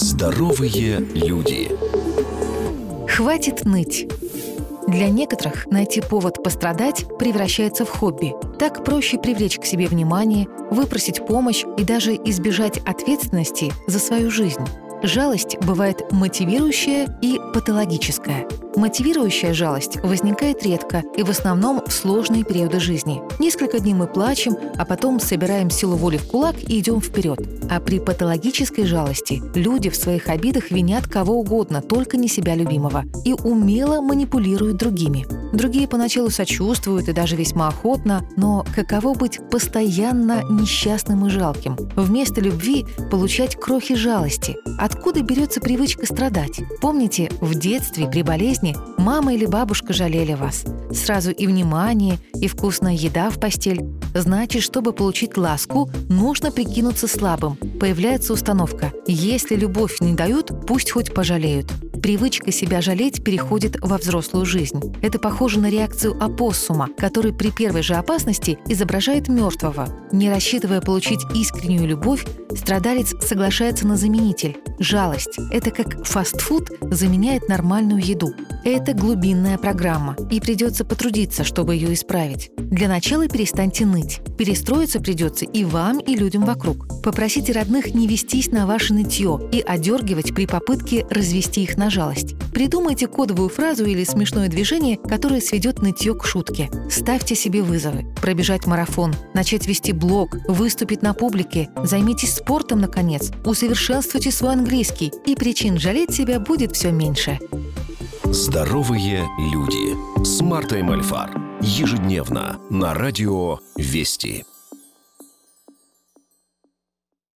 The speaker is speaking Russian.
Здоровые люди. Хватит ныть. Для некоторых найти повод пострадать превращается в хобби. Так проще привлечь к себе внимание, выпросить помощь и даже избежать ответственности за свою жизнь. Жалость бывает мотивирующая и патологическая. Мотивирующая жалость возникает редко и в основном в сложные периоды жизни. Несколько дней мы плачем, а потом собираем силу воли в кулак и идем вперед. А при патологической жалости люди в своих обидах винят кого угодно, только не себя любимого, и умело манипулируют другими. Другие поначалу сочувствуют и даже весьма охотно, но каково быть постоянно несчастным и жалким? Вместо любви получать крохи жалости. Откуда берется привычка страдать? Помните, в детстве при болезни мама или бабушка жалели вас. Сразу и внимание, и вкусная еда в постель. Значит, чтобы получить ласку, нужно прикинуться слабым. Появляется установка «если любовь не дают, пусть хоть пожалеют». Привычка себя жалеть переходит во взрослую жизнь. Это похоже на реакцию опоссума, который при первой же опасности изображает мертвого. Не рассчитывая получить искреннюю любовь, страдалец соглашается на заменитель – жалость. Это как фастфуд заменяет нормальную еду. Это глубинная программа, и придется потрудиться, чтобы ее исправить. Для начала перестаньте ныть. Перестроиться придется и вам, и людям вокруг. Попросите родных не вестись на ваше нытье и одергивать при попытке развести их жалость. Придумайте кодовую фразу или смешное движение, которое сведет нытье к шутке. Ставьте себе вызовы. Пробежать марафон, начать вести блог, выступить на публике, займитесь спортом, наконец, усовершенствуйте свой английский, и причин жалеть себя будет все меньше. Здоровые люди с Мартой Мальфар. Ежедневно на радио «Вести».